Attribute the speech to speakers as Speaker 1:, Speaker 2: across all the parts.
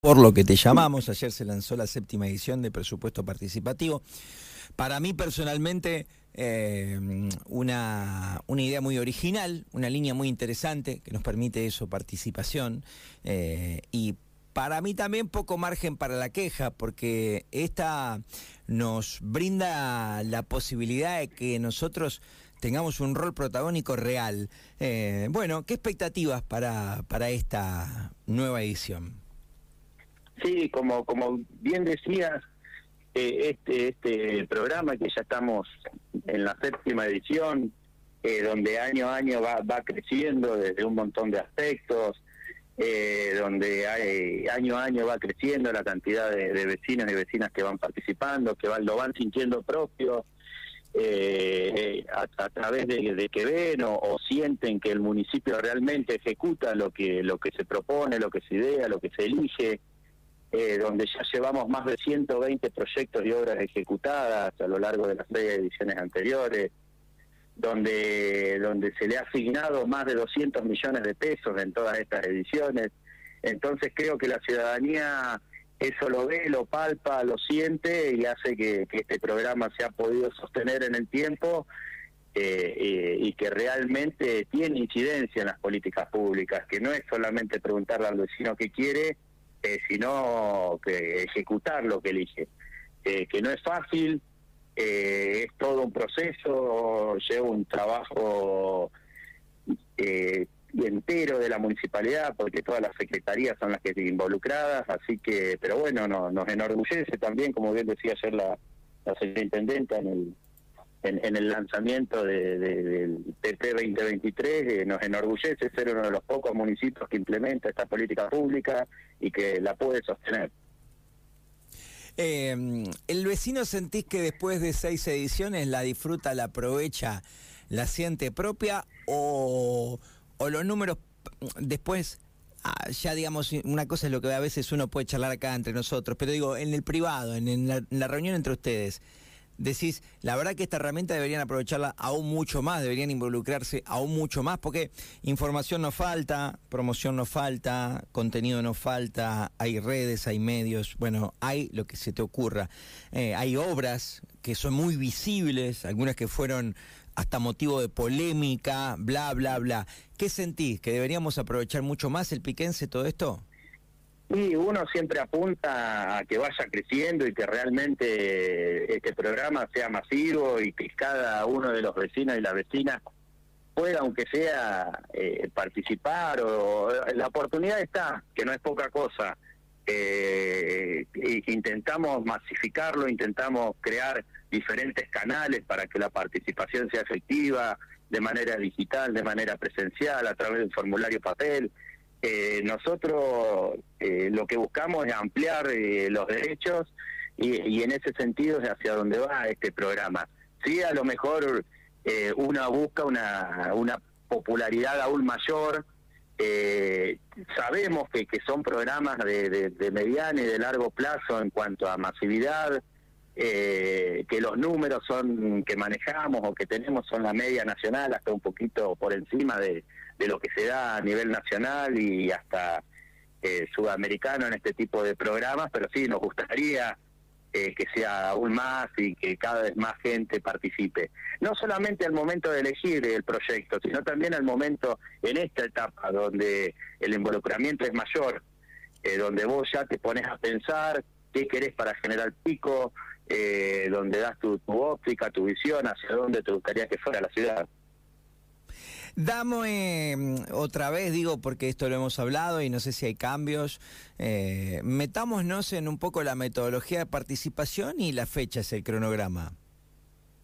Speaker 1: por lo que te llamamos. Ayer se lanzó la séptima edición de Presupuesto Participativo. Para mí personalmente, eh, una, una, idea muy original, una línea muy interesante que nos permite eso, participación. Eh, y para mí también poco margen para la queja, porque esta nos brinda la posibilidad de que nosotros tengamos un rol protagónico real. Eh, bueno, ¿qué expectativas para, para esta nueva edición?
Speaker 2: Sí, como, como bien decías, eh, este, este programa que ya estamos en la séptima edición, eh, donde año a año va, va creciendo desde un montón de aspectos, eh, donde año a año va creciendo la cantidad de, vecinos y vecinas que van participando, que van, lo van sintiendo propio. a, través de, que ven o, o, sienten que el municipio realmente ejecuta lo que lo que se propone, lo que se idea, lo que se elige, eh, donde ya llevamos más de 120 proyectos y obras ejecutadas a lo largo de las seis ediciones anteriores, donde, donde se le ha asignado más de 200 millones de pesos en todas estas ediciones. Entonces creo que la ciudadanía eso lo ve, lo palpa, lo siente y hace que, este programa se ha podido sostener en el tiempo eh, eh, y que realmente tiene incidencia en las políticas públicas, que no es solamente preguntarle al vecino qué quiere, eh, sino que ejecutar lo que elige. Eh, que no es fácil, eh, es todo un proceso, lleva un trabajo entero de la municipalidad, porque todas las secretarías son las que están involucradas, así que, pero bueno, no, nos enorgullece también, como bien decía ayer la, la señora intendenta en el en, el lanzamiento de, del PP 2023 eh, nos enorgullece ser uno de los pocos municipios que implementa esta política pública y que la puede sostener.
Speaker 1: Eh, ¿El vecino sentís que después de seis ediciones la disfruta, la aprovecha, la siente propia o, o los números después ah, ya digamos, una cosa es lo que a veces uno puede charlar acá entre nosotros, pero digo, en el privado, en, la, reunión entre ustedes, decís, la verdad que esta herramienta deberían aprovecharla aún mucho más, deberían involucrarse aún mucho más, porque información no falta, promoción no falta, contenido no falta, hay redes, hay medios, bueno, hay lo que se te ocurra. Eh, hay obras que son muy visibles, algunas que fueron hasta motivo de polémica, bla, bla, bla. ¿Qué sentís? ¿Que deberíamos aprovechar mucho más el piquense todo esto?
Speaker 2: Y uno siempre apunta a que vaya creciendo y que realmente este programa sea masivo y que cada uno de los vecinos y las vecinas pueda, aunque sea, eh, participar. o La oportunidad está, que no es poca cosa. Eh, intentamos masificarlo, intentamos crear diferentes canales para que la participación sea efectiva, de manera digital, de manera presencial, a través del formulario papel. Eh, nosotros eh, lo que buscamos es ampliar eh, los derechos y, en ese sentido es hacia dónde va este programa. Sí, a lo mejor eh, uno busca una, una popularidad aún mayor. sabemos que, que son programas de, de, de, mediano y de largo plazo en cuanto a masividad, que los números son que manejamos o que tenemos son la media nacional, hasta un poquito por encima de, de lo que se da a nivel nacional y hasta eh, sudamericano en este tipo de programas, pero sí nos gustaría eh, que sea aún más y que cada vez más gente participe. No solamente al momento de elegir el proyecto, sino también al momento en esta etapa donde el involucramiento es mayor, eh, donde vos ya te pones a pensar qué querés para generar pico, donde das tu, tu óptica, tu visión, hacia dónde te gustaría que fuera la ciudad.
Speaker 1: Dame mm, otra vez, digo, porque esto lo hemos hablado y no sé si hay cambios. Eh, metámonos en un poco la metodología de participación y la fecha es el cronograma.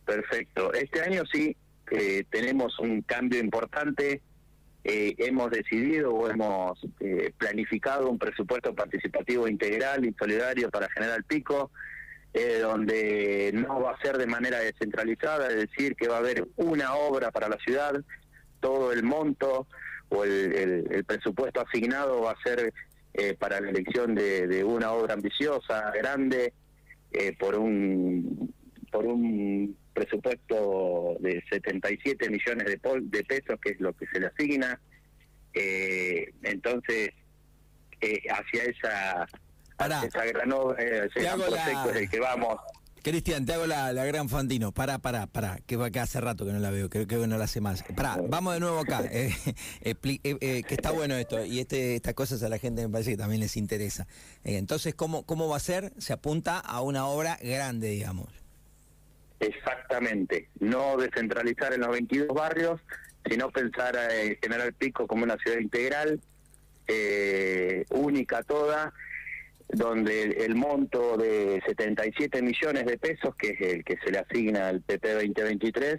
Speaker 2: Perfecto. Este año sí eh, tenemos un cambio importante. Eh, hemos decidido o hemos eh, planificado un presupuesto participativo integral y solidario para General Pico, donde no va a ser de manera descentralizada, es decir, que va a haber una obra para la ciudad, todo el monto o el, presupuesto asignado va a ser eh, para la elección de, una obra ambiciosa, grande, eh, por un por un presupuesto de 77 millones de, de pesos, que es lo que se le asigna. Eh, entonces, hacia esa
Speaker 1: Pará.
Speaker 2: esa gran obra, ese
Speaker 1: Te
Speaker 2: gran
Speaker 1: hago la-
Speaker 2: proyecto es el que vamos.
Speaker 1: Cristian, te hago la, la gran Fantino. Pará, pará, pará, que, va- que hace rato que no la veo, creo que no la hace más. Pará, vamos de nuevo acá. eh, eh, eh, que está bueno esto, y este, estas cosas a la gente me parece que también les interesa. Entonces, ¿cómo, ¿cómo va a ser? Se apunta a una obra grande, digamos.
Speaker 2: Exactamente, no descentralizar en los 22 barrios, sino pensar en General Pico como una ciudad integral, eh, única toda, donde el, monto de 77 millones de pesos, que es el que se le asigna al PP 2023,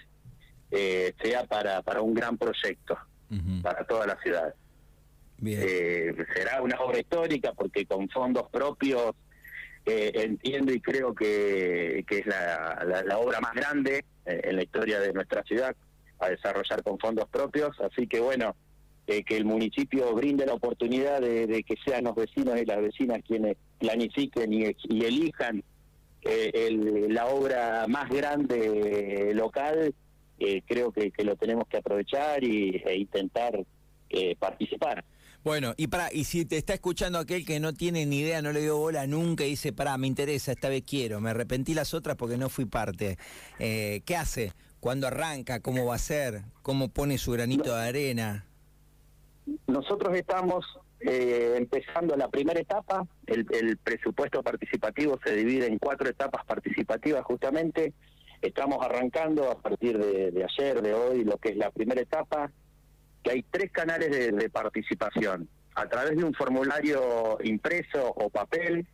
Speaker 2: eh, sea para, para un gran proyecto para toda la ciudad.
Speaker 1: Bien.
Speaker 2: Eh, será una obra histórica porque con fondos propios eh, entiendo y creo que, que es la, la- la obra más grande eh, en la historia de nuestra ciudad a desarrollar con fondos propios. Así que bueno, eh, que el municipio brinde la oportunidad de, de que sean los vecinos y las vecinas quienes planifiquen y, y elijan eh, el- la obra más grande local, eh, creo que, que lo tenemos que aprovechar y, e intentar eh, participar.
Speaker 1: Bueno, y para y si te está escuchando aquel que no tiene ni idea, no le dio bola nunca y dice, pará, me interesa, esta vez quiero, me arrepentí las otras porque no fui parte. Eh, ¿Qué hace? ¿Cuándo arranca? ¿Cómo va a ser? ¿Cómo pone su granito de arena?
Speaker 2: Nosotros estamos eh, empezando la primera etapa. El, el presupuesto participativo se divide en cuatro etapas participativas justamente. Estamos arrancando a partir de, ayer, de hoy, lo que es la primera etapa, que hay tres canales de, participación. A través de un formulario impreso o papel,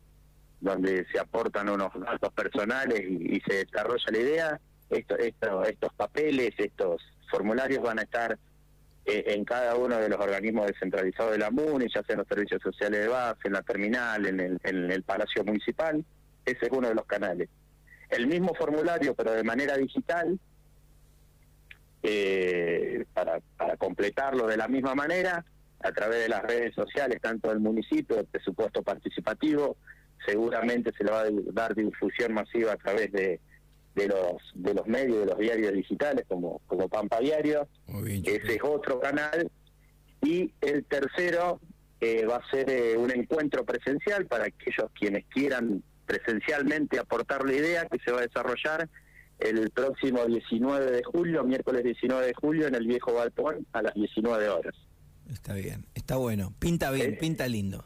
Speaker 2: donde se aportan unos datos personales y, y se desarrolla la idea. Esto, esto- estos papeles, estos formularios van a estar en cada uno de los organismos descentralizados de la MUNI, ya sea en los servicios sociales de base, en la terminal, en el, el Palacio Municipal. Ese es uno de los canales. El mismo formulario, pero de manera digital, eh, para, completarlo de la misma manera, a través de las redes sociales, tanto del municipio, del presupuesto participativo, seguramente se le va a dar difusión masiva a través de, de los de los medios, de los diarios digitales, como, como Pampa Diario,
Speaker 1: bien,
Speaker 2: ese es otro canal. Y el tercero eh, va a ser eh, un encuentro presencial para aquellos quienes quieran presencialmente aportar la idea que se va a desarrollar el próximo 19 de julio, miércoles 19 de julio, en el viejo Galpón a las 19 horas.
Speaker 1: Está bien, está bueno. Pinta bien,
Speaker 2: Eh,
Speaker 1: pinta lindo.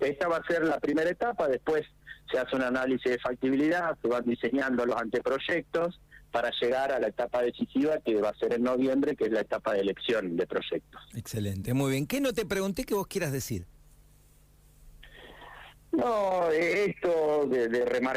Speaker 2: Esta va a ser la primera etapa, después se hace un análisis de factibilidad, se van diseñando los anteproyectos para llegar a la etapa decisiva que va a ser en noviembre, que es la etapa de elección de proyectos.
Speaker 1: Excelente, muy bien. ¿Qué no te pregunté que vos quieras decir?
Speaker 2: No, esto de, de remarcar